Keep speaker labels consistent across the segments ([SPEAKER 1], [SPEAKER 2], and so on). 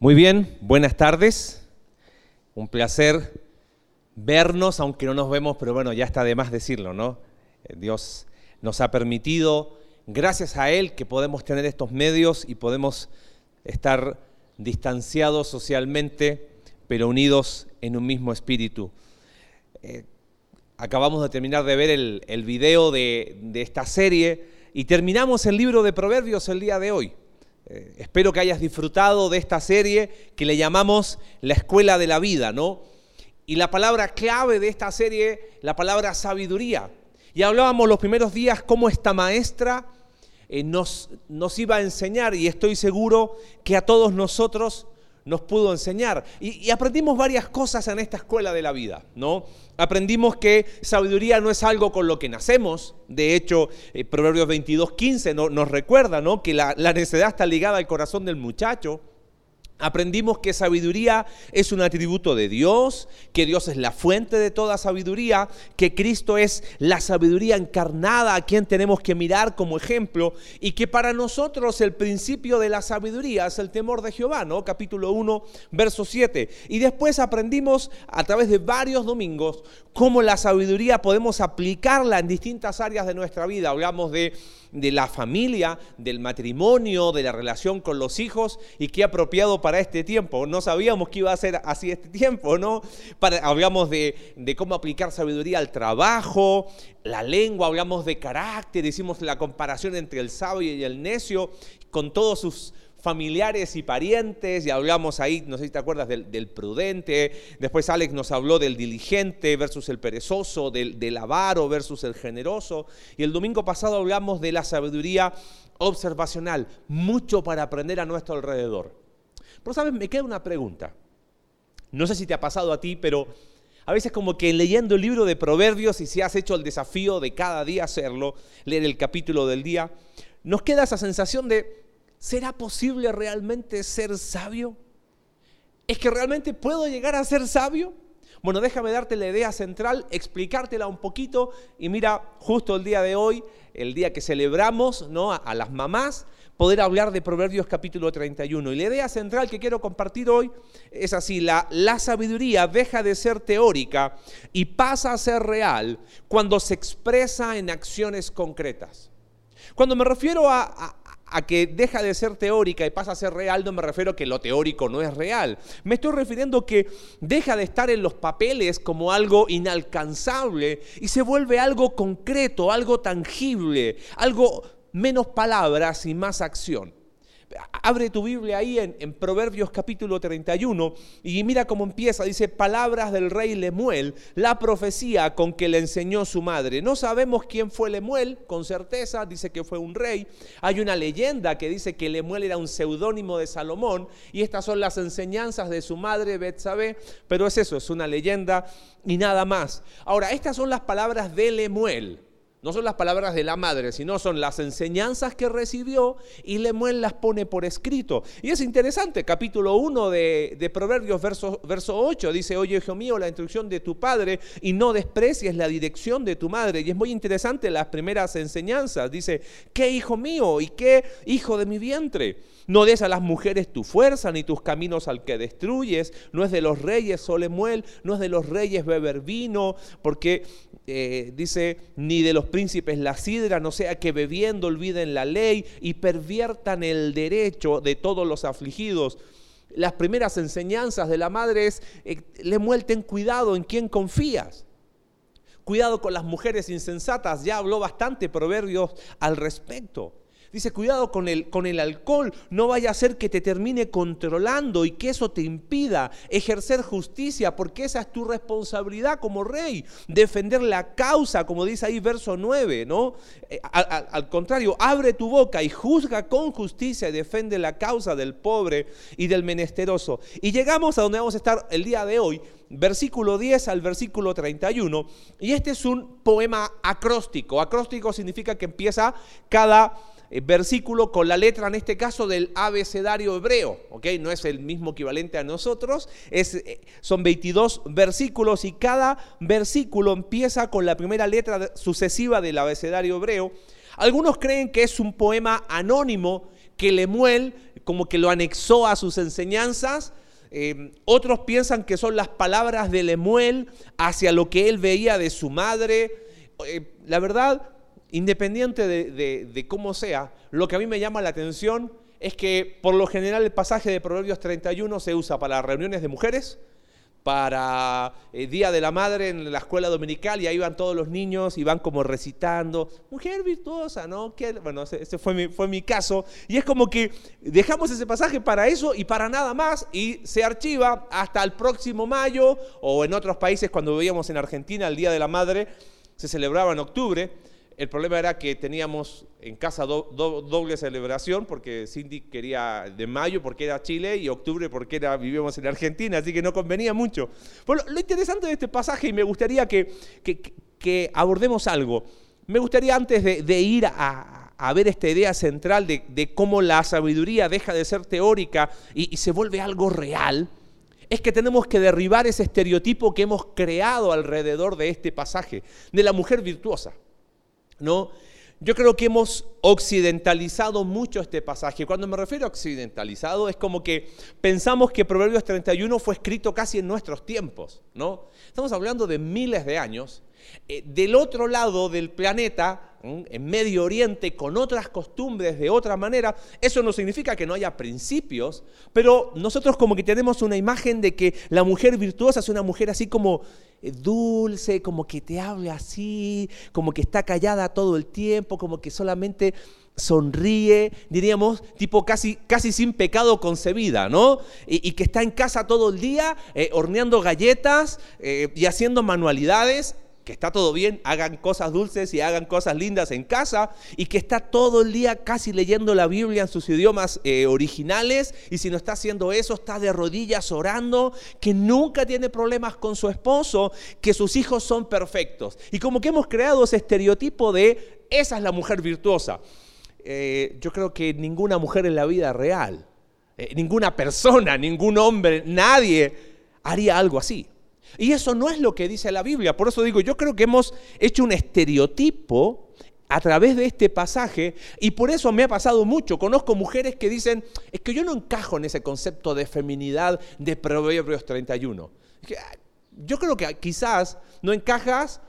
[SPEAKER 1] Muy bien, buenas tardes. Un placer vernos, aunque no nos vemos, pero bueno, ya está de más decirlo, ¿no? Eh, Dios nos ha permitido, gracias a Él, que podemos tener estos medios y podemos estar distanciados socialmente, pero unidos en un mismo espíritu. Eh, acabamos de terminar de ver el, el video de, de esta serie y terminamos el libro de Proverbios el día de hoy. Eh, espero que hayas disfrutado de esta serie que le llamamos La Escuela de la Vida, ¿no? Y la palabra clave de esta serie, la palabra sabiduría. Y hablábamos los primeros días cómo esta maestra eh, nos, nos iba a enseñar y estoy seguro que a todos nosotros nos pudo enseñar. Y, aprendimos varias cosas en esta escuela de la vida, ¿no? Aprendimos que sabiduría no es algo con lo que nacemos. De hecho, eh, Proverbios 22, 15 nos recuerda, ¿no? Que la, la necedad está ligada al corazón del muchacho. Aprendimos que sabiduría es un atributo de Dios, que Dios es la fuente de toda sabiduría, que Cristo es la sabiduría encarnada a quien tenemos que mirar como ejemplo y que para nosotros el principio de la sabiduría es el temor de Jehová, ¿no? Capítulo 1, verso 7. Y después aprendimos a través de varios domingos cómo la sabiduría podemos aplicarla en distintas áreas de nuestra vida. Hablamos de de la familia, del matrimonio, de la relación con los hijos y qué apropiado para este tiempo. No sabíamos que iba a ser así este tiempo, ¿no? hablamos de, de cómo aplicar sabiduría al trabajo, la lengua, hablamos de carácter, hicimos la comparación entre el sabio y el necio con todos sus familiares y parientes, y hablamos ahí, no sé si te acuerdas, del, prudente, después Alex nos habló del diligente versus el perezoso, del, del avaro versus el generoso, y el domingo pasado hablamos de la sabiduría observacional, mucho para aprender a nuestro alrededor. Pero sabes, me queda una pregunta, no sé si te ha pasado a ti, pero a veces como que leyendo el libro de Proverbios y si has hecho el desafío de cada día hacerlo, leer el capítulo del día, nos queda esa sensación de, ¿será posible realmente ser sabio? ¿Es que realmente puedo llegar a ser sabio? Bueno, déjame darte la idea central, explicártela un poquito y mira, justo el día de hoy, el día que celebramos ¿no? a, las mamás, poder hablar de Proverbios capítulo 31. Y la idea central que quiero compartir hoy es así, la, la sabiduría deja de ser teórica y pasa a ser real cuando se expresa en acciones concretas. Cuando me refiero a, a que deja de ser teórica y pasa a ser real, no me refiero a que lo teórico no es real. Me estoy refiriendo que deja de estar en los papeles como algo inalcanzable y se vuelve algo concreto, algo tangible, algo menos palabras y más acción. Abre tu Biblia ahí en, Proverbios capítulo 31 y mira cómo empieza. Dice, palabras del rey Lemuel, la profecía con que le enseñó su madre. No sabemos quién fue Lemuel, con certeza, dice que fue un rey. Hay una leyenda que dice que Lemuel era un seudónimo de Salomón y estas son las enseñanzas de su madre Betsabé, pero es eso, es una leyenda y nada más. Ahora, estas son las palabras de Lemuel. No son las palabras de la madre, sino son las enseñanzas que recibió y Lemuel las pone por escrito. Y es interesante, capítulo 1 de, Proverbios, verso, verso 8, dice, oye, hijo mío, la instrucción de tu padre y no desprecies la dirección de tu madre. Y es muy interesante las primeras enseñanzas. Dice, ¿qué hijo mío y qué hijo de mi vientre? No des a las mujeres tu fuerza ni tus caminos al que destruyes. No es de los reyes Solemuel, no es de los reyes beber vino, porque eh, dice, ni de los príncipes la sidra, no sea que bebiendo olviden la ley y perviertan el derecho de todos los afligidos. Las primeras enseñanzas de la madre es, eh, Lemuel, ten cuidado en quién confías. Cuidado con las mujeres insensatas, ya habló bastante Proverbios al respecto. Dice, cuidado con el, con el alcohol, no vaya a ser que te termine controlando y que eso te impida ejercer justicia, porque esa es tu responsabilidad como rey, defender la causa, como dice ahí verso 9, ¿no? Eh, al, al contrario, abre tu boca y juzga con justicia y defiende la causa del pobre y del menesteroso. Y llegamos a donde vamos a estar el día de hoy, versículo 10 al versículo 31, y este es un poema acróstico. Acróstico significa que empieza cada versículo con la letra, en este caso, del abecedario hebreo. ¿ok? No es el mismo equivalente a nosotros. Es, eh, son 22 versículos y cada versículo empieza con la primera letra sucesiva del abecedario hebreo. Algunos creen que es un poema anónimo que Lemuel como que lo anexó a sus enseñanzas. Eh, otros piensan que son las palabras de Lemuel hacia lo que él veía de su madre. Eh, la verdad, independiente de, cómo sea, lo que a mí me llama la atención es que por lo general el pasaje de Proverbios 31 se usa para reuniones de mujeres, para el eh, Día de la Madre en la escuela dominical y ahí van todos los niños y van como recitando, mujer virtuosa, ¿no? Bueno, ese, fue, mi, fue mi caso. Y es como que dejamos ese pasaje para eso y para nada más y se archiva hasta el próximo mayo o en otros países cuando veíamos en Argentina el Día de la Madre, se celebraba en octubre. El problema era que teníamos en casa doble celebración porque Cindy quería de mayo porque era Chile y octubre porque era, vivíamos en Argentina, así que no convenía mucho. Pero lo, interesante de este pasaje y me gustaría que, abordemos algo. Me gustaría antes de, ir a, ver esta idea central de, cómo la sabiduría deja de ser teórica y se vuelve algo real, es que tenemos que derribar ese estereotipo que hemos creado alrededor de este pasaje, de la mujer virtuosa. ¿No? Yo creo que hemos occidentalizado mucho este pasaje. Cuando me refiero a occidentalizado, es como que pensamos que Proverbios 31 fue escrito casi en nuestros tiempos, ¿no? Estamos hablando de miles de años. Eh, del otro lado del planeta, en Medio Oriente con otras costumbres de otra manera, eso no significa que no haya principios, pero nosotros como que tenemos una imagen de que la mujer virtuosa es una mujer así como eh, dulce, como que te habla así, como que está callada todo el tiempo, como que solamente sonríe, diríamos, tipo casi, casi sin pecado concebida, ¿no? Y, que está en casa todo el día eh, horneando galletas y haciendo manualidades que está todo bien, hagan cosas dulces y hagan cosas lindas en casa, y que está todo el día casi leyendo la Biblia en sus idiomas eh, originales, y si no está haciendo eso, está de rodillas orando, que nunca tiene problemas con su esposo, que sus hijos son perfectos. Y como que hemos creado ese estereotipo de, esa es la mujer virtuosa. Eh, yo creo que ninguna mujer en la vida real, eh, ninguna persona, ningún hombre, nadie haría algo así. Y eso no es lo que dice la Biblia. Por eso digo, yo creo que hemos hecho un estereotipo a través de este pasaje y por eso me ha pasado mucho. Conozco mujeres que dicen, es que yo no encajo en ese concepto de feminidad de Proverbios 31. Yo creo que quizás no encajas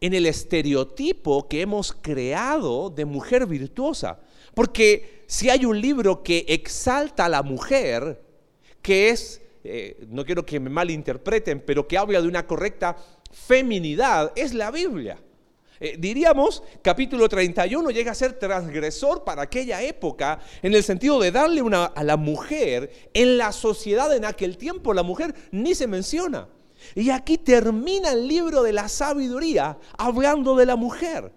[SPEAKER 1] en el estereotipo que hemos creado de mujer virtuosa. Porque si hay un libro que exalta a la mujer, que es eh, no quiero que me malinterpreten, pero que habla de una correcta feminidad, es la Biblia. Eh, diríamos, capítulo 31 llega a ser transgresor para aquella época en el sentido de darle una, a la mujer, en la sociedad en aquel tiempo, la mujer ni se menciona. Y aquí termina el libro de la sabiduría hablando de la mujer.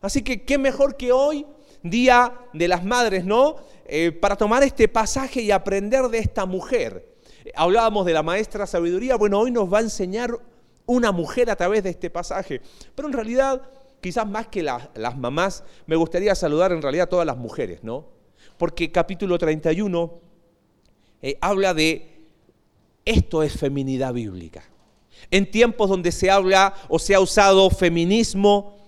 [SPEAKER 1] Así que qué mejor que hoy, Día de las Madres, ¿no? Eh, para tomar este pasaje y aprender de esta mujer Hablábamos de la maestra sabiduría, bueno, hoy nos va a enseñar una mujer a través de este pasaje. Pero en realidad, quizás más que las mamás, me gustaría saludar en realidad a todas las mujeres, ¿no? Porque capítulo 31 eh, habla de esto es feminidad bíblica. En tiempos donde se habla o se ha usado feminismo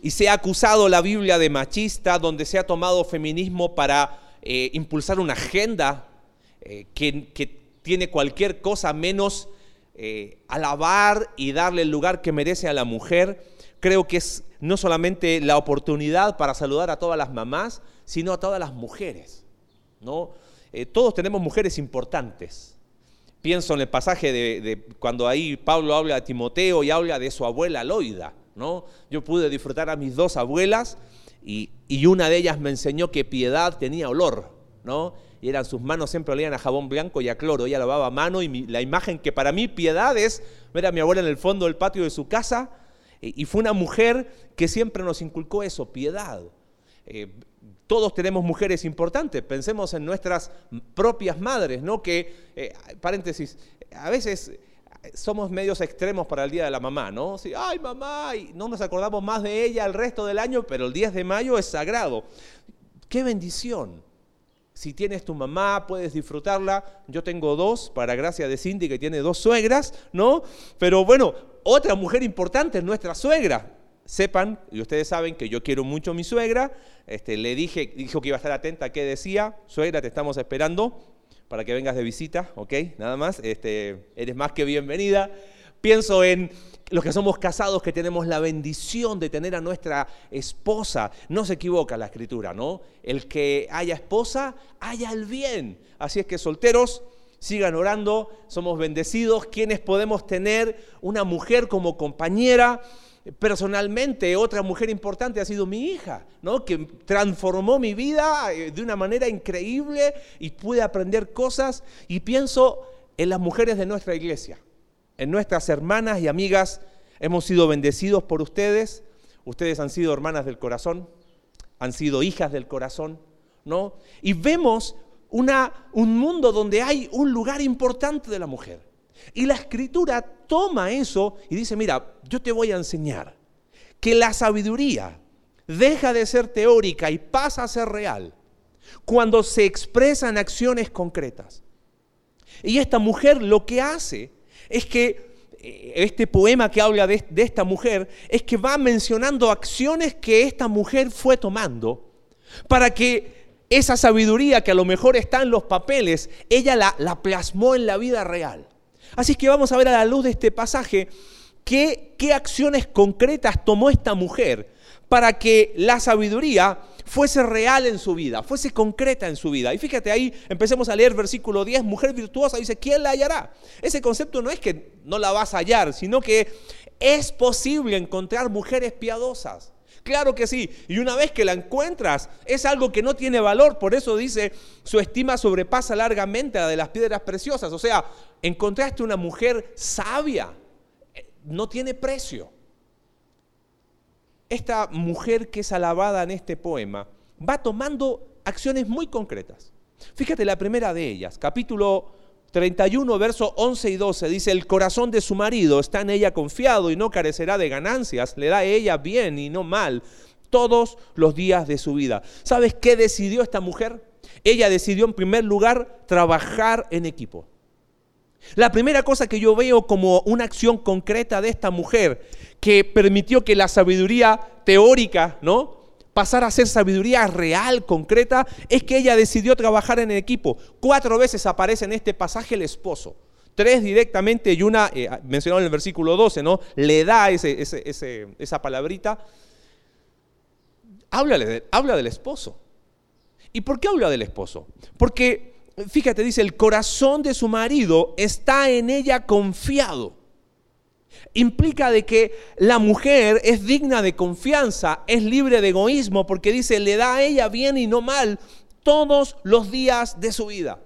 [SPEAKER 1] y se ha acusado la Biblia de machista, donde se ha tomado feminismo para eh, impulsar una agenda eh, que, que tiene cualquier cosa menos eh, alabar y darle el lugar que merece a la mujer. Creo que es no solamente la oportunidad para saludar a todas las mamás, sino a todas las mujeres. ¿no? Eh, todos tenemos mujeres importantes. Pienso en el pasaje de, cuando ahí Pablo habla a Timoteo y habla de su abuela Loida. ¿no? Yo pude disfrutar a mis dos abuelas y, y una de ellas me enseñó que piedad tenía olor. ¿no? Y eran sus manos siempre olían a jabón blanco y a cloro. Ella lavaba a mano y la imagen que para mí piedad es ver a mi abuela en el fondo del patio de su casa y, fue una mujer que siempre nos inculcó eso, piedad. Eh, todos tenemos mujeres importantes, pensemos en nuestras propias madres, ¿no? Que, eh, paréntesis, a veces somos medios extremos para el Día de la Mamá, ¿no? Sí, ay mamá, y no nos acordamos más de ella el resto del año, pero el 10 de mayo es sagrado. ¡Qué bendición! Si tienes tu mamá, puedes disfrutarla. Yo tengo dos, para gracia de Cindy, que tiene dos suegras, ¿no? Pero bueno, otra mujer importante es nuestra suegra. sepan, y ustedes saben que yo quiero mucho a mi suegra, este, le dije, dijo que iba a estar atenta a qué decía, suegra, te estamos esperando para que vengas de visita, ¿ok? Nada más, este, eres más que bienvenida. Pienso en los que somos casados, que tenemos la bendición de tener a nuestra esposa. No se equivoca la escritura, ¿no? El que haya esposa, haya el bien. Así es que solteros, sigan orando, somos bendecidos, quienes podemos tener una mujer como compañera. Personalmente, otra mujer importante ha sido mi hija, ¿no? que transformó mi vida eh, de una manera increíble y pude aprender cosas. Y pienso en las mujeres de nuestra iglesia, en nuestras hermanas y amigas. Hemos sido bendecidos por ustedes. Ustedes han sido hermanas del corazón, han sido hijas del corazón, ¿no? Y vemos un mundo donde hay un lugar importante de la mujer. Y la escritura toma eso y dice, mira, yo te voy a enseñar que la sabiduría deja de ser teórica y pasa a ser real cuando se expresa en acciones concretas. Y esta mujer lo que hace es que eh, este poema que habla de, esta mujer es que va mencionando acciones que esta mujer fue tomando para que esa sabiduría que a lo mejor está en los papeles, ella la, plasmó en la vida real. Así que vamos a ver a la luz de este pasaje qué acciones concretas tomó esta mujer para que la sabiduría fuese real en su vida, fuese concreta en su vida. Y fíjate ahí, empecemos a leer versículo 10, mujer virtuosa, dice, ¿quién la hallará? Ese concepto no es que no la vas a hallar, sino que es posible encontrar mujeres piadosas. Claro que sí. Y una vez que la encuentras, es algo que no tiene valor. Por eso dice, su estima sobrepasa largamente la de las piedras preciosas. O sea, encontraste una mujer sabia. Eh, no tiene precio. Esta mujer que es alabada en este poema va tomando acciones muy concretas. Fíjate la primera de ellas, capítulo 31, versos 11 y 12, dice, el corazón de su marido está en ella confiado y no carecerá de ganancias, le da a ella bien y no mal todos los días de su vida. ¿Sabes qué decidió esta mujer? Ella decidió en primer lugar trabajar en equipo. La primera cosa que yo veo como una acción concreta de esta mujer que permitió que la sabiduría teórica, ¿no? pasar a ser sabiduría real, concreta, es que ella decidió trabajar en equipo. Cuatro veces aparece en este pasaje el esposo. Tres directamente y una, eh, mencionado en el versículo 12, ¿no? Le da ese, esa palabrita. Háblale, habla del esposo. ¿Y por qué habla del esposo? Porque, fíjate, dice, el corazón de su marido está en ella confiado implica de que la mujer es digna de confianza, es libre de egoísmo, porque dice, le da a ella bien y no mal todos los días de su vida.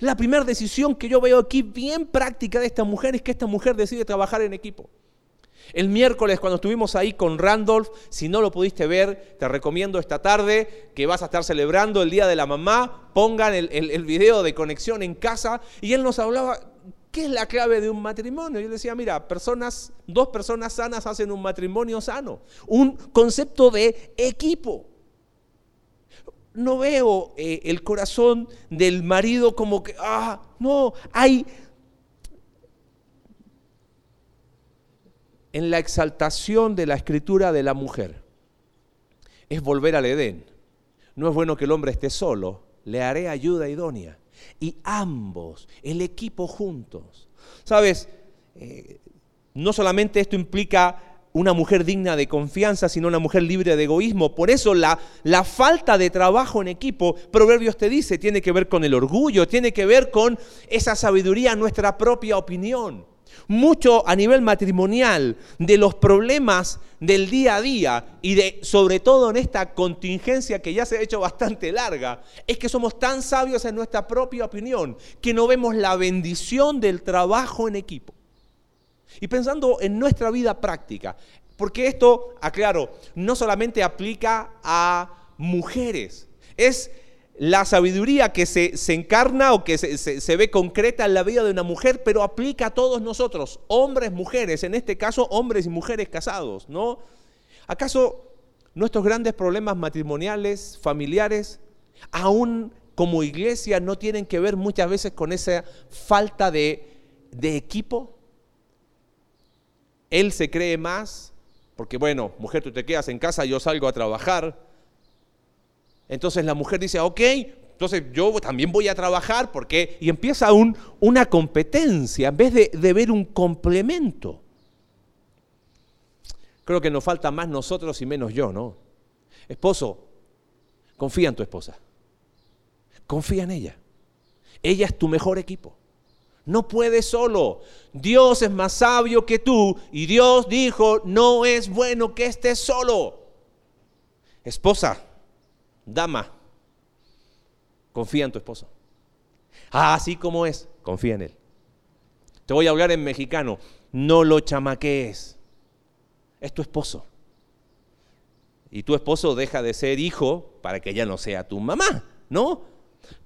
[SPEAKER 1] La primera decisión que yo veo aquí bien práctica de esta mujer es que esta mujer decide trabajar en equipo. El miércoles cuando estuvimos ahí con Randolph, si no lo pudiste ver, te recomiendo esta tarde que vas a estar celebrando el Día de la Mamá, pongan el, el video de conexión en casa y él nos hablaba ¿Qué es la clave de un matrimonio? Yo decía, mira, personas, dos personas sanas hacen un matrimonio sano. Un concepto de equipo. No veo eh, el corazón del marido como que, ah, no, hay en la exaltación de la escritura de la mujer. Es volver al Edén. No es bueno que el hombre esté solo, le haré ayuda idónea y ambos, el equipo juntos. Sabes, eh, no solamente esto implica una mujer digna de confianza, sino una mujer libre de egoísmo. Por eso la, la falta de trabajo en equipo, Proverbios te dice, tiene que ver con el orgullo, tiene que ver con esa sabiduría, nuestra propia opinión mucho a nivel matrimonial de los problemas del día a día y de sobre todo en esta contingencia que ya se ha hecho bastante larga, es que somos tan sabios en nuestra propia opinión que no vemos la bendición del trabajo en equipo. Y pensando en nuestra vida práctica, porque esto, aclaro, no solamente aplica a mujeres, es la sabiduría que se, encarna o que se, ve concreta en la vida de una mujer, pero aplica a todos nosotros, hombres, mujeres, en este caso hombres y mujeres casados, ¿no? ¿Acaso nuestros grandes problemas matrimoniales, familiares, aún como iglesia, no tienen que ver muchas veces con esa falta de, de equipo? Él se cree más, porque bueno, mujer, tú te quedas en casa, yo salgo a trabajar. Entonces la mujer dice, ok, entonces yo también voy a trabajar porque... Y empieza un, una competencia en vez de, de ver un complemento. Creo que nos falta más nosotros y menos yo, ¿no? Esposo, confía en tu esposa. Confía en ella. Ella es tu mejor equipo. No puedes solo. Dios es más sabio que tú y Dios dijo, no es bueno que estés solo. Esposa, dama, confía en tu esposo. Así como es, confía en él. Te voy a hablar en mexicano, no lo chamaquees. Es tu esposo. Y tu esposo deja de ser hijo para que ella no sea tu mamá, ¿no?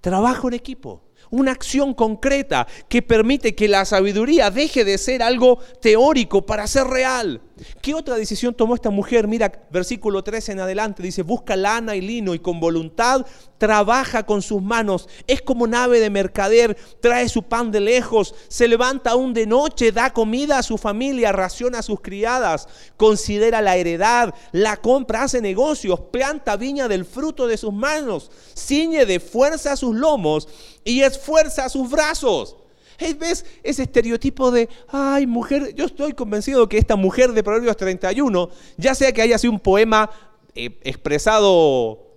[SPEAKER 1] Trabajo en equipo una acción concreta que permite que la sabiduría deje de ser algo teórico para ser real. ¿Qué otra decisión tomó esta mujer? Mira, versículo 13 en adelante, dice, busca lana y lino y con voluntad trabaja con sus manos. Es como nave de mercader, trae su pan de lejos, se levanta aún de noche, da comida a su familia, raciona a sus criadas, considera la heredad, la compra, hace negocios, planta viña del fruto de sus manos, ciñe de fuerza sus lomos y esfuerza sus brazos. ¿Ves ese estereotipo de, ay, mujer? Yo estoy convencido que esta mujer de Proverbios 31, ya sea que haya sido un poema eh, expresado,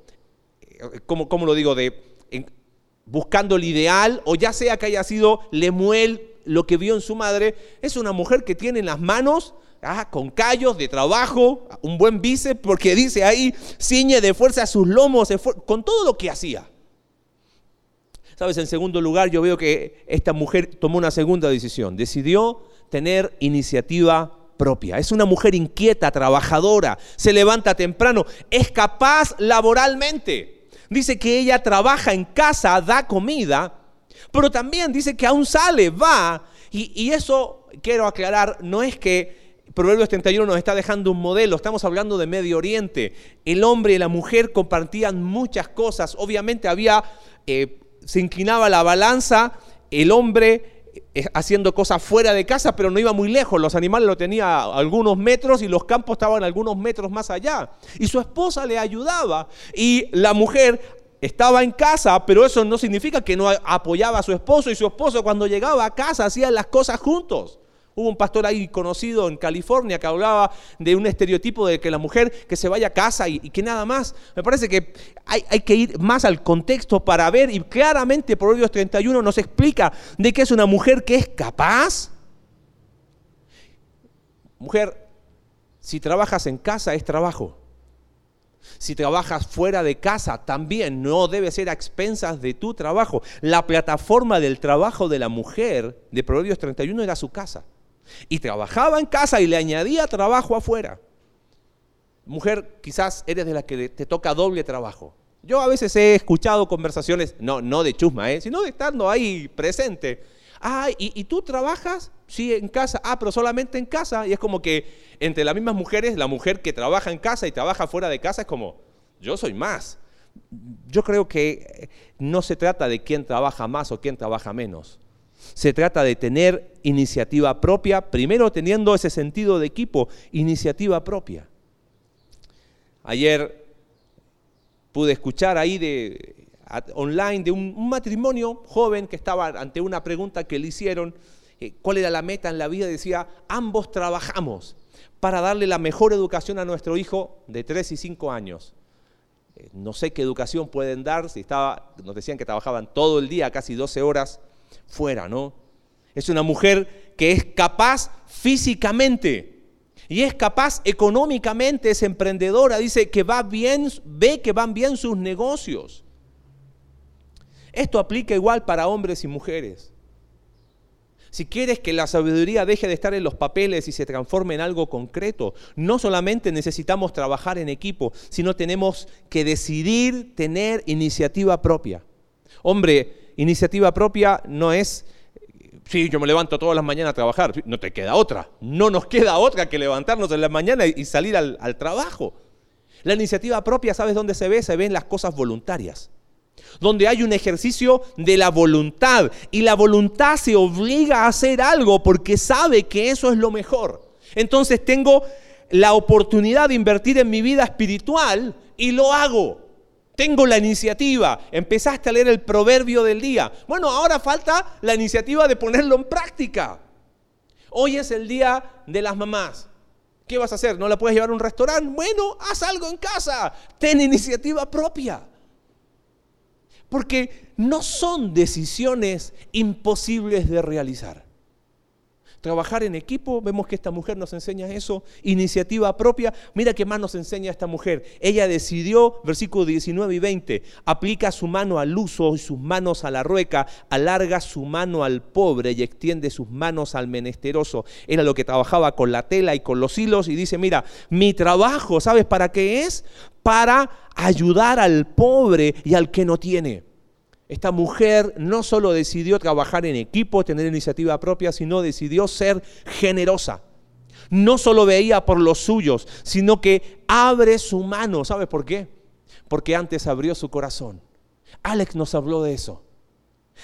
[SPEAKER 1] eh, ¿cómo, lo digo?, de buscando el ideal, o ya sea que haya sido Lemuel lo que vio en su madre, es una mujer que tiene en las manos ah, con callos de trabajo, un buen bíceps, porque dice ahí, ciñe de fuerza sus lomos, con todo lo que hacía. Sabes, en segundo lugar, yo veo que esta mujer tomó una segunda decisión. Decidió tener iniciativa propia. Es una mujer inquieta, trabajadora, se levanta temprano, es capaz laboralmente. Dice que ella trabaja en casa, da comida, pero también dice que aún sale, va. Y, eso, quiero aclarar, no es que Proverbios 31 nos está dejando un modelo, estamos hablando de Medio Oriente. El hombre y la mujer compartían muchas cosas, obviamente había eh, se inclinaba la balanza, el hombre eh, haciendo cosas fuera de casa, pero no iba muy lejos. Los animales lo tenía a algunos metros y los campos estaban algunos metros más allá. Y su esposa le ayudaba. Y la mujer estaba en casa, pero eso no significa que no apoyaba a su esposo. Y su esposo cuando llegaba a casa hacían las cosas juntos. Hubo un pastor ahí conocido en California que hablaba de un estereotipo de que la mujer que se vaya a casa y, que nada más. Me parece que hay, que ir más al contexto para ver y claramente Proverbios 31 nos explica de que es una mujer que es capaz. Mujer, si trabajas en casa es trabajo. Si trabajas fuera de casa, también no debe ser a expensas de tu trabajo. La plataforma del trabajo de la mujer de Proverbios 31 era su casa. Y trabajaba en casa y le añadía trabajo afuera. Mujer, quizás eres de la que te toca doble trabajo. Yo a veces he escuchado conversaciones, no, no de chusma, ¿eh? sino de estando ahí presente. Ah, ¿y, ¿y, tú trabajas? Sí, en casa. Ah, pero solamente en casa. Y es como que entre las mismas mujeres, la mujer que trabaja en casa y trabaja fuera de casa es como, yo soy más. Yo creo que no se trata de quién trabaja más o quién trabaja menos. Se trata de tener iniciativa propia, primero teniendo ese sentido de equipo, iniciativa propia. Ayer pude escuchar ahí de, online de un, matrimonio joven que estaba ante una pregunta que le hicieron, eh, cuál era la meta en la vida, decía, ambos trabajamos para darle la mejor educación a nuestro hijo de 3 y 5 años. Eh, no sé qué educación pueden dar, si estaba, nos decían que trabajaban todo el día, casi 12 horas, fuera, ¿no? Es una mujer que es capaz físicamente y es capaz económicamente, es emprendedora, dice que va bien, ve que van bien sus negocios. Esto aplica igual para hombres y mujeres. Si quieres que la sabiduría deje de estar en los papeles y se transforme en algo concreto, no solamente necesitamos trabajar en equipo, sino tenemos que decidir tener iniciativa propia. Hombre, Iniciativa propia no es, sí, yo me levanto todas las mañanas a trabajar, no te queda otra, no nos queda otra que levantarnos en la mañana y salir al, trabajo. La iniciativa propia, ¿sabes dónde se ve? Se ve en las cosas voluntarias donde hay un ejercicio de la voluntad y la voluntad se obliga a hacer algo porque sabe que eso es lo mejor. Entonces tengo la oportunidad de invertir en mi vida espiritual y lo hago. Tengo la iniciativa. Empezaste a leer el proverbio del día. Bueno, ahora falta la iniciativa de ponerlo en práctica. Hoy es el día de las mamás. ¿Qué vas a hacer? ¿No la puedes llevar a un restaurante? Bueno, haz algo en casa. Ten iniciativa propia. Porque no son decisiones imposibles de realizar. Trabajar en equipo, vemos que esta mujer nos enseña eso, iniciativa propia. Mira qué más nos enseña esta mujer. Ella decidió, versículos 19 y 20, aplica su mano al uso y sus manos a la rueca, alarga su mano al pobre y extiende sus manos al menesteroso. Era lo que trabajaba con la tela y con los hilos y dice, mira, mi trabajo, ¿sabes para qué es? Para ayudar al pobre y al que no tiene. Esta mujer no solo decidió trabajar en equipo, tener iniciativa propia, sino decidió ser generosa. No solo veía por los suyos, sino que abre su mano. ¿Sabes por qué? Porque antes abrió su corazón. Alex nos habló de eso.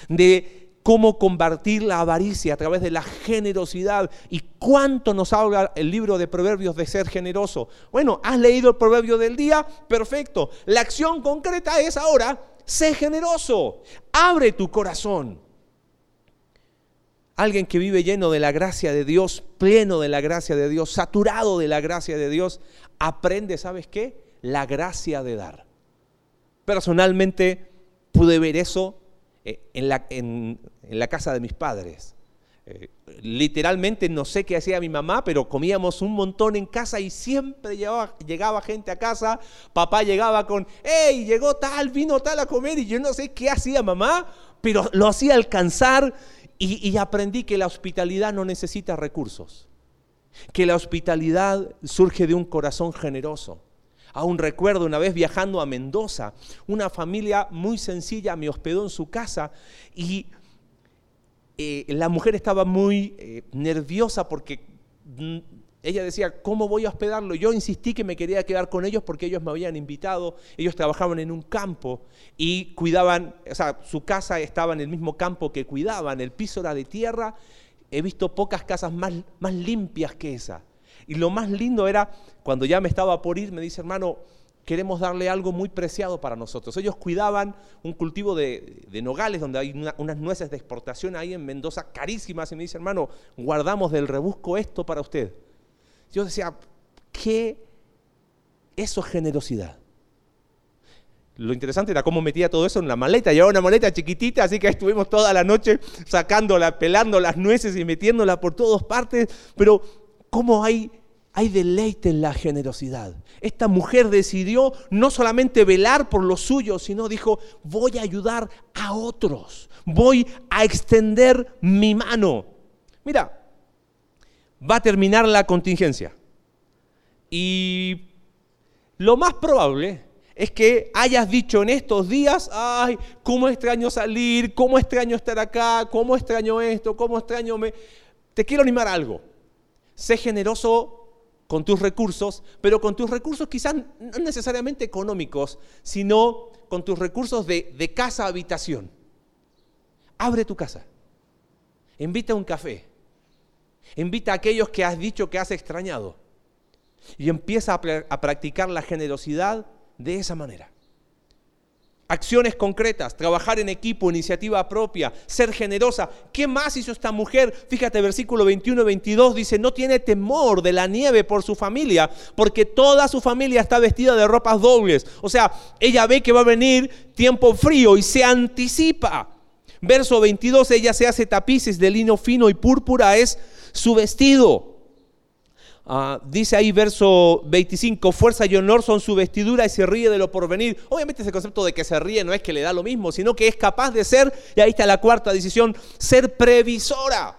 [SPEAKER 1] De cómo combatir la avaricia a través de la generosidad. ¿Y cuánto nos habla el libro de Proverbios de ser generoso? Bueno, has leído el proverbio del día, perfecto. La acción concreta es ahora Sé generoso, abre tu corazón. Alguien que vive lleno de la gracia de Dios, pleno de la gracia de Dios, saturado de la gracia de Dios, aprende, ¿sabes qué? La gracia de dar. Personalmente pude ver eso eh, en la, en la casa de mis padres. Literalmente no sé qué hacía mi mamá, pero comíamos un montón en casa y siempre llegaba, gente a casa. Papá llegaba con, hey, llegó tal, vino tal a comer y yo no sé qué hacía mamá, pero lo hacía alcanzar y aprendí que la hospitalidad no necesita recursos, que la hospitalidad surge de un corazón generoso. Aún recuerdo una vez viajando a Mendoza, una familia muy sencilla me hospedó en su casa y eh, la mujer estaba muy eh, nerviosa porque mm, ella decía, ¿cómo voy a hospedarlo? Yo insistí que me quería quedar con ellos porque ellos me habían invitado, ellos trabajaban en un campo y cuidaban, o sea, su casa estaba en el mismo campo que cuidaban, el piso era de tierra, he visto pocas casas más, más limpias que esa. Y lo más lindo era cuando ya me estaba por ir, me dice, hermano, queremos darle algo muy preciado para nosotros. Ellos cuidaban un cultivo de, nogales donde hay unas nueces de exportación ahí en Mendoza carísimas y me dice, hermano, guardamos del rebusco esto para usted. Yo decía, ¿qué? Eso es generosidad. Lo interesante era cómo metía todo eso en la maleta. Llevaba una maleta chiquitita, así que estuvimos toda la noche sacándola, pelando las nueces y metiéndola por todas partes. Pero cómo hay hay deleite en la generosidad. Esta mujer decidió no solamente velar por los suyos, sino dijo, voy a ayudar a otros, voy a extender mi mano. Mira, va a terminar la contingencia. Y lo más probable es que hayas dicho en estos días, ay, cómo extraño salir, cómo extraño estar acá, cómo extraño esto, cómo extraño me... Te quiero animar algo. Sé generoso con tus recursos, pero con tus recursos quizás no necesariamente económicos, sino con tus recursos de, casa habitación. Abre tu casa. Invita a un café. Invita a aquellos que has dicho que has extrañado. Y empieza a practicar la generosidad de esa manera. Acciones concretas, trabajar en equipo, iniciativa propia, ser generosa. ¿Qué más hizo esta mujer? Fíjate, versículo 21 22 dice, no tiene temor de la nieve por su familia, porque toda su familia está vestida de ropas dobles. O sea, ella ve que va a venir tiempo frío y se anticipa. Verso 22, ella se hace tapices de lino fino y púrpura es su vestido. Ah, dice ahí verso 25, fuerza y honor son su vestidura y se ríe de lo porvenir. Obviamente ese concepto de que se ríe no es que le da lo mismo, sino que es capaz de ser, y ahí está la cuarta decisión, ser previsora.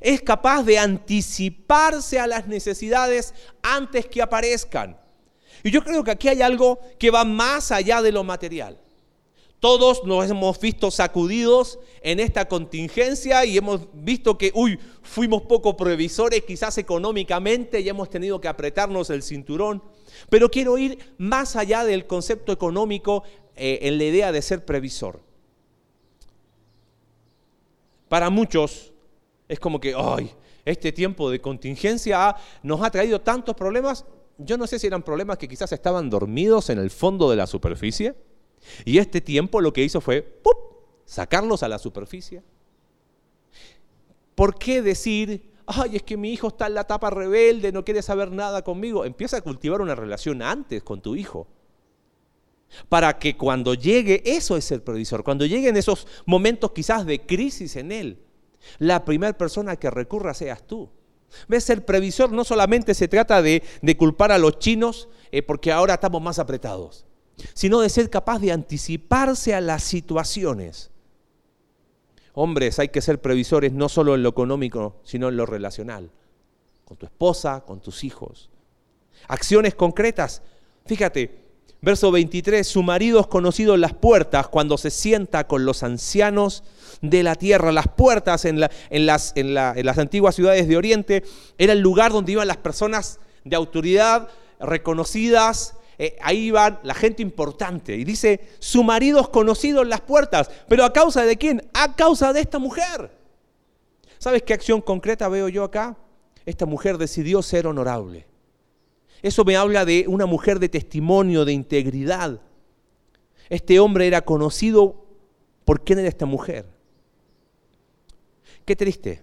[SPEAKER 1] Es capaz de anticiparse a las necesidades antes que aparezcan. Y yo creo que aquí hay algo que va más allá de lo material. Todos nos hemos visto sacudidos en esta contingencia y hemos visto que, uy, fuimos poco previsores quizás económicamente y hemos tenido que apretarnos el cinturón. Pero quiero ir más allá del concepto económico eh, en la idea de ser previsor. Para muchos es como que, ay, este tiempo de contingencia nos ha traído tantos problemas. Yo no sé si eran problemas que quizás estaban dormidos en el fondo de la superficie. Y este tiempo lo que hizo fue sacarlos a la superficie. ¿Por qué decir, ay, es que mi hijo está en la etapa rebelde, no quiere saber nada conmigo? Empieza a cultivar una relación antes con tu hijo. Para que cuando llegue, eso es el previsor, cuando lleguen esos momentos quizás de crisis en él, la primera persona que recurra seas tú. ¿Ves? El previsor no solamente se trata de, culpar a los chinos eh, porque ahora estamos más apretados, sino de ser capaz de anticiparse a las situaciones. Hombres, hay que ser previsores no solo en lo económico, sino en lo relacional, con tu esposa, con tus hijos. Acciones concretas. Fíjate, verso 23, su marido es conocido en las puertas cuando se sienta con los ancianos de la tierra. Las puertas en, las, en las antiguas ciudades de Oriente era el lugar donde iban las personas de autoridad reconocidas, eh, ahí iban la gente importante. Y dice, su marido es conocido en las puertas. ¿Pero a causa de quién? A causa de esta mujer. ¿Sabes qué acción concreta veo yo acá? Esta mujer decidió ser honorable. Eso me habla de una mujer de testimonio, de integridad. Este hombre era conocido por quién era esta mujer. Qué triste.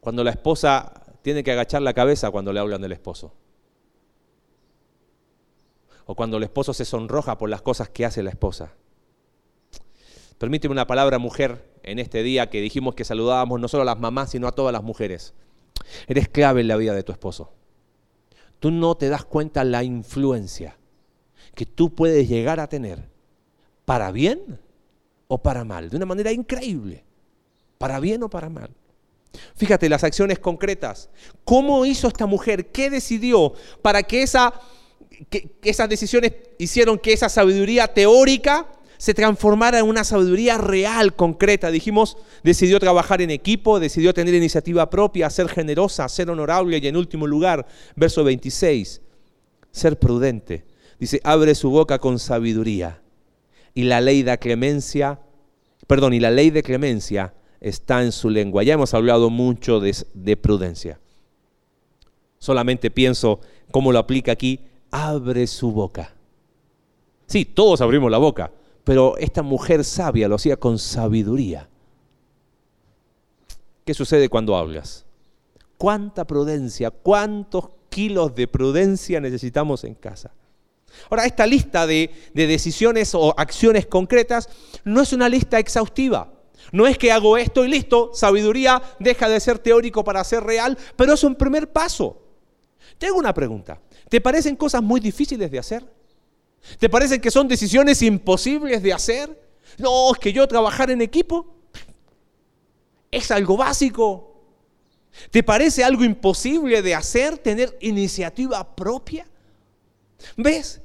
[SPEAKER 1] Cuando la esposa tiene que agachar la cabeza cuando le hablan del esposo o cuando el esposo se sonroja por las cosas que hace la esposa. Permíteme una palabra mujer en este día que dijimos que saludábamos no solo a las mamás, sino a todas las mujeres. Eres clave en la vida de tu esposo. Tú no te das cuenta la influencia que tú puedes llegar a tener, para bien o para mal, de una manera increíble, para bien o para mal. Fíjate las acciones concretas. ¿Cómo hizo esta mujer? ¿Qué decidió para que esa que, esas decisiones hicieron que esa sabiduría teórica se transformara en una sabiduría real, concreta. Dijimos, decidió trabajar en equipo, decidió tener iniciativa propia, ser generosa, ser honorable y en último lugar, verso 26, ser prudente. Dice, abre su boca con sabiduría y la ley de clemencia, perdón, y la ley de clemencia está en su lengua. Ya hemos hablado mucho de, de prudencia. Solamente pienso cómo lo aplica aquí abre su boca. Sí, todos abrimos la boca, pero esta mujer sabia lo hacía con sabiduría. ¿Qué sucede cuando hablas? ¿Cuánta prudencia, cuántos kilos de prudencia necesitamos en casa? Ahora, esta lista de, de, decisiones o acciones concretas no es una lista exhaustiva. No es que hago esto y listo, sabiduría deja de ser teórico para ser real, pero es un primer paso. Tengo una pregunta. ¿Te parecen cosas muy difíciles de hacer? ¿Te parecen que son decisiones imposibles de hacer? No, es que yo trabajar en equipo es algo básico. ¿Te parece algo imposible de hacer tener iniciativa propia? ¿Ves?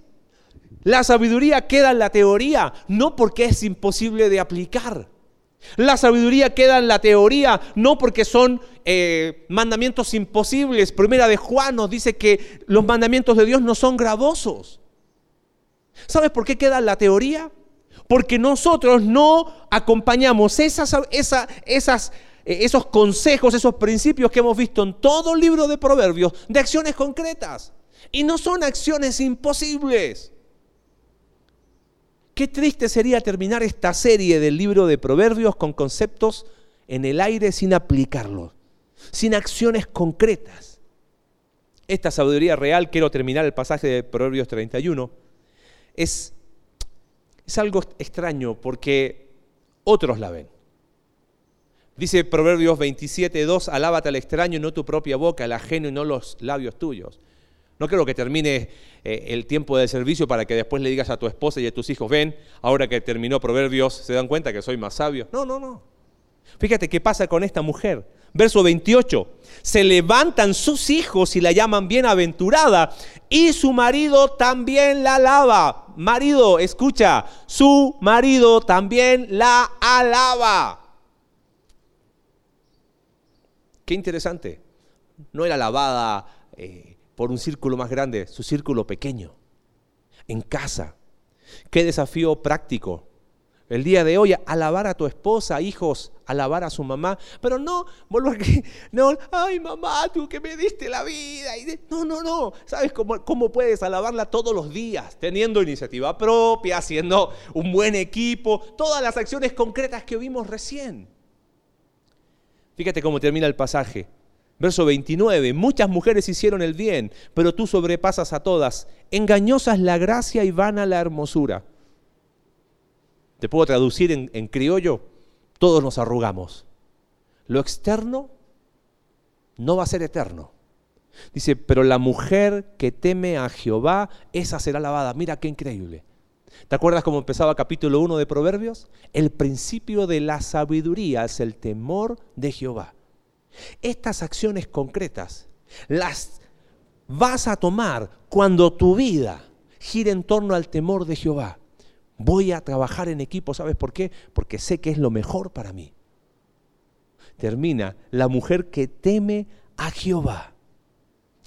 [SPEAKER 1] La sabiduría queda en la teoría, no porque es imposible de aplicar. La sabiduría queda en la teoría, no porque son eh, mandamientos imposibles. Primera de Juan nos dice que los mandamientos de Dios no son gravosos. ¿Sabes por qué queda en la teoría? Porque nosotros no acompañamos esas, esas, eh, esos consejos, esos principios que hemos visto en todo el libro de Proverbios, de acciones concretas. Y no son acciones imposibles. Qué triste sería terminar esta serie del libro de Proverbios con conceptos en el aire sin aplicarlos, sin acciones concretas. Esta sabiduría real, quiero terminar el pasaje de Proverbios 31, es, es algo extraño porque otros la ven. Dice Proverbios 27, 2, alábate al extraño, no tu propia boca, el ajeno y no los labios tuyos. No quiero que termine eh, el tiempo de servicio para que después le digas a tu esposa y a tus hijos, ven, ahora que terminó Proverbios, se dan cuenta que soy más sabio. No, no, no. Fíjate qué pasa con esta mujer. Verso 28. Se levantan sus hijos y la llaman bienaventurada y su marido también la alaba. Marido, escucha, su marido también la alaba. Qué interesante. No era alabada. Eh, por un círculo más grande, su círculo pequeño, en casa. Qué desafío práctico el día de hoy, alabar a tu esposa, hijos, alabar a su mamá, pero no volver que, no, ay mamá, tú que me diste la vida. no, no, no, ¿sabes cómo, cómo puedes alabarla todos los días? Teniendo iniciativa propia, haciendo un buen equipo, todas las acciones concretas que vimos recién. Fíjate cómo termina el pasaje. Verso 29, muchas mujeres hicieron el bien, pero tú sobrepasas a todas. Engañosa es la gracia y vana la hermosura. Te puedo traducir en, criollo, todos nos arrugamos. Lo externo no va a ser eterno. Dice, pero la mujer que teme a Jehová, esa será lavada. Mira qué increíble. ¿Te acuerdas cómo empezaba capítulo 1 de Proverbios? El principio de la sabiduría es el temor de Jehová. Estas acciones concretas las vas a tomar cuando tu vida gire en torno al temor de Jehová. Voy a trabajar en equipo, ¿sabes por qué? Porque sé que es lo mejor para mí. Termina la mujer que teme a Jehová.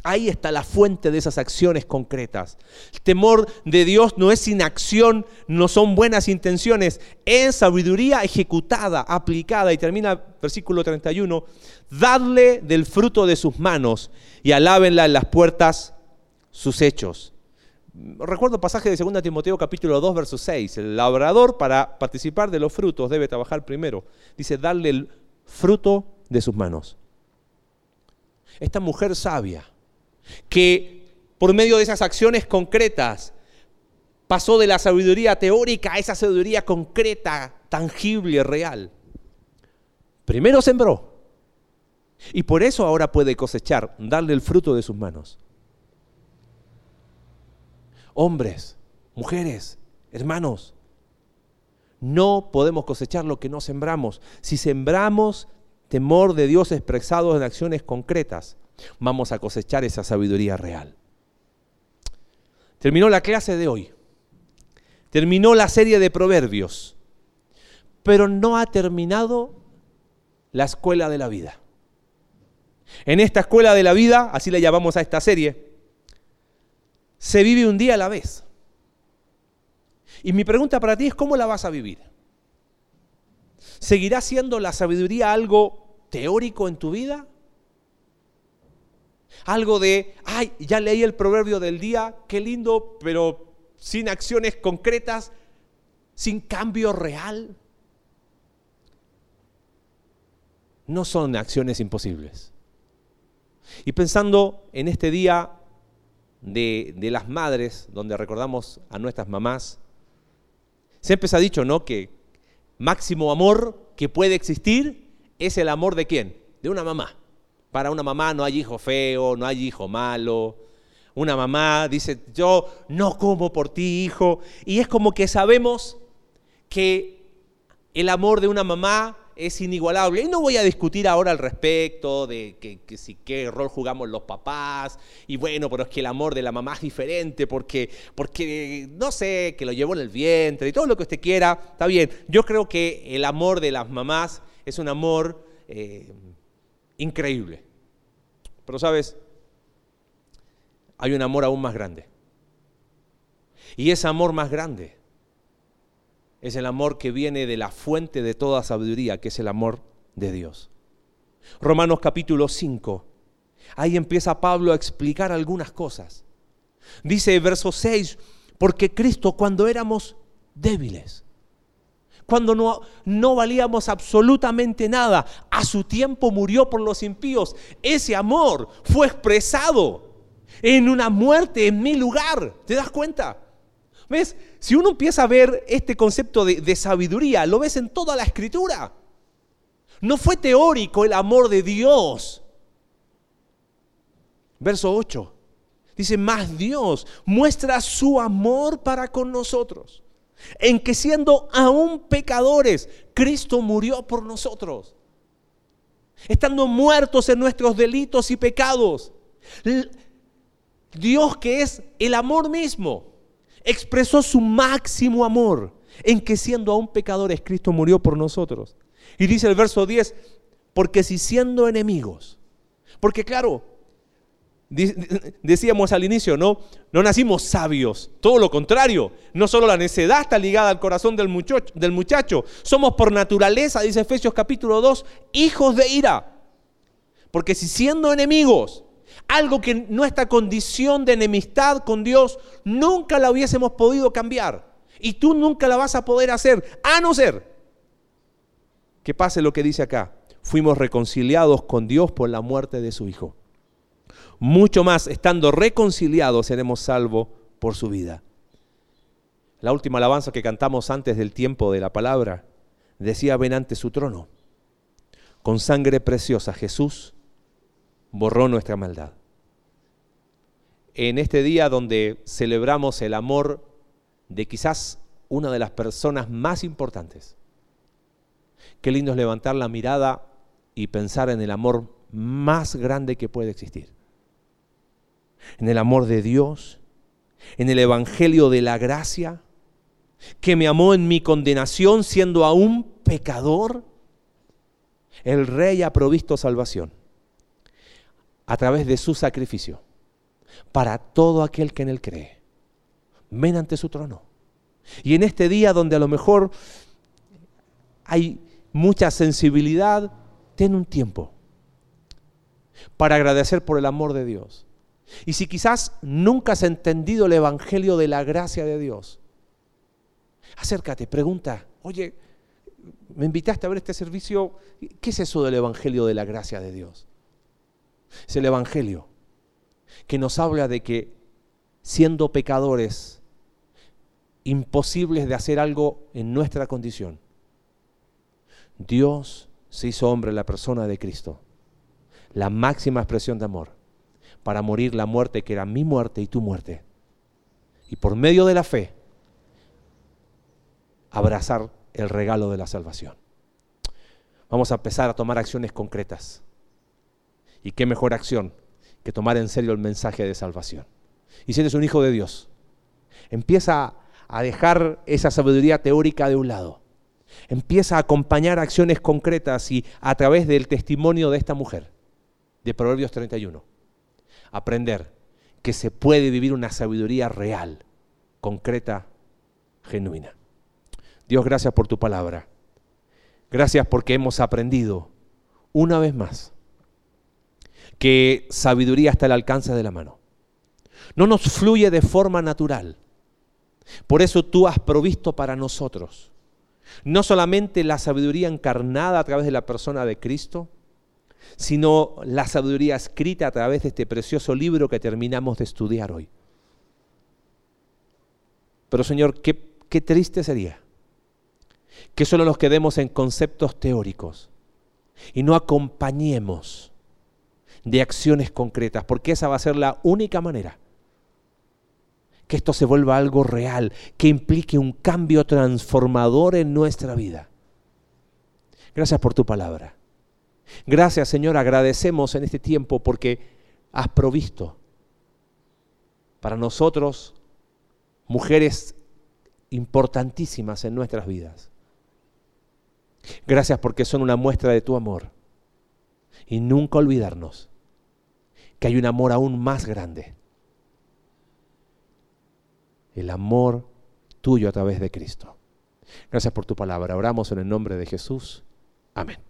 [SPEAKER 1] Ahí está la fuente de esas acciones concretas. El temor de Dios no es inacción, no son buenas intenciones, es sabiduría ejecutada, aplicada. Y termina versículo 31, dadle del fruto de sus manos y alábenla en las puertas sus hechos. Recuerdo pasaje de 2 Timoteo capítulo 2, verso 6. El labrador para participar de los frutos debe trabajar primero. Dice, darle el fruto de sus manos. Esta mujer sabia, que por medio de esas acciones concretas pasó de la sabiduría teórica a esa sabiduría concreta, tangible, real. Primero sembró y por eso ahora puede cosechar, darle el fruto de sus manos. Hombres, mujeres, hermanos, no podemos cosechar lo que no sembramos. Si sembramos temor de Dios expresado en acciones concretas, vamos a cosechar esa sabiduría real. Terminó la clase de hoy. Terminó la serie de proverbios. Pero no ha terminado la escuela de la vida. En esta escuela de la vida, así le llamamos a esta serie, se vive un día a la vez. Y mi pregunta para ti es, ¿cómo la vas a vivir? ¿Seguirá siendo la sabiduría algo teórico en tu vida? Algo de, ay, ya leí el proverbio del día, qué lindo, pero sin acciones concretas, sin cambio real. No son acciones imposibles. Y pensando en este día de, de, las madres, donde recordamos a nuestras mamás, siempre se ha dicho, ¿no? Que máximo amor que puede existir es el amor de quién? De una mamá. Para una mamá no hay hijo feo, no hay hijo malo. Una mamá dice, yo no como por ti, hijo. Y es como que sabemos que el amor de una mamá es inigualable. Y no voy a discutir ahora al respecto de que, si qué rol jugamos los papás. Y bueno, pero es que el amor de la mamá es diferente porque, porque no sé, que lo llevó en el vientre y todo lo que usted quiera. Está bien. Yo creo que el amor de las mamás es un amor eh, increíble. Pero sabes, hay un amor aún más grande. Y ese amor más grande es el amor que viene de la fuente de toda sabiduría, que es el amor de Dios. Romanos capítulo 5. Ahí empieza Pablo a explicar algunas cosas. Dice verso 6, porque Cristo cuando éramos débiles, cuando no, no valíamos absolutamente nada. A su tiempo murió por los impíos. Ese amor fue expresado en una muerte en mi lugar. ¿Te das cuenta? ¿Ves? Si uno empieza a ver este concepto de, de sabiduría, lo ves en toda la escritura. No fue teórico el amor de Dios. Verso 8. Dice, más Dios muestra su amor para con nosotros en que siendo aún pecadores, Cristo murió por nosotros. Estando muertos en nuestros delitos y pecados. Dios que es el amor mismo, expresó su máximo amor en que siendo aún pecadores, Cristo murió por nosotros. Y dice el verso 10, porque si siendo enemigos, porque claro, Decíamos al inicio, ¿no? No nacimos sabios, todo lo contrario. No solo la necedad está ligada al corazón del muchacho, del muchacho, somos por naturaleza, dice Efesios capítulo 2, hijos de ira. Porque si siendo enemigos, algo que nuestra condición de enemistad con Dios nunca la hubiésemos podido cambiar. Y tú nunca la vas a poder hacer, a no ser que pase lo que dice acá. Fuimos reconciliados con Dios por la muerte de su Hijo mucho más, estando reconciliados, seremos salvos por su vida. La última alabanza que cantamos antes del tiempo de la palabra decía, ven ante su trono. Con sangre preciosa Jesús borró nuestra maldad. En este día donde celebramos el amor de quizás una de las personas más importantes, qué lindo es levantar la mirada y pensar en el amor más grande que puede existir en el amor de Dios, en el Evangelio de la gracia, que me amó en mi condenación siendo aún pecador. El Rey ha provisto salvación a través de su sacrificio para todo aquel que en él cree. Ven ante su trono. Y en este día donde a lo mejor hay mucha sensibilidad, ten un tiempo para agradecer por el amor de Dios. Y si quizás nunca has entendido el Evangelio de la gracia de Dios, acércate, pregunta, oye, me invitaste a ver este servicio, ¿qué es eso del Evangelio de la gracia de Dios? Es el Evangelio que nos habla de que siendo pecadores, imposibles de hacer algo en nuestra condición, Dios se hizo hombre en la persona de Cristo, la máxima expresión de amor para morir la muerte que era mi muerte y tu muerte. Y por medio de la fe, abrazar el regalo de la salvación. Vamos a empezar a tomar acciones concretas. ¿Y qué mejor acción que tomar en serio el mensaje de salvación? Y si eres un hijo de Dios, empieza a dejar esa sabiduría teórica de un lado. Empieza a acompañar acciones concretas y a través del testimonio de esta mujer, de Proverbios 31 aprender que se puede vivir una sabiduría real, concreta, genuina. Dios, gracias por tu palabra. Gracias porque hemos aprendido una vez más que sabiduría está al alcance de la mano. No nos fluye de forma natural. Por eso tú has provisto para nosotros no solamente la sabiduría encarnada a través de la persona de Cristo, sino la sabiduría escrita a través de este precioso libro que terminamos de estudiar hoy. Pero Señor, qué, qué triste sería que solo nos quedemos en conceptos teóricos y no acompañemos de acciones concretas, porque esa va a ser la única manera que esto se vuelva algo real, que implique un cambio transformador en nuestra vida. Gracias por tu palabra. Gracias Señor, agradecemos en este tiempo porque has provisto para nosotros mujeres importantísimas en nuestras vidas. Gracias porque son una muestra de tu amor. Y nunca olvidarnos que hay un amor aún más grande. El amor tuyo a través de Cristo. Gracias por tu palabra. Oramos en el nombre de Jesús. Amén.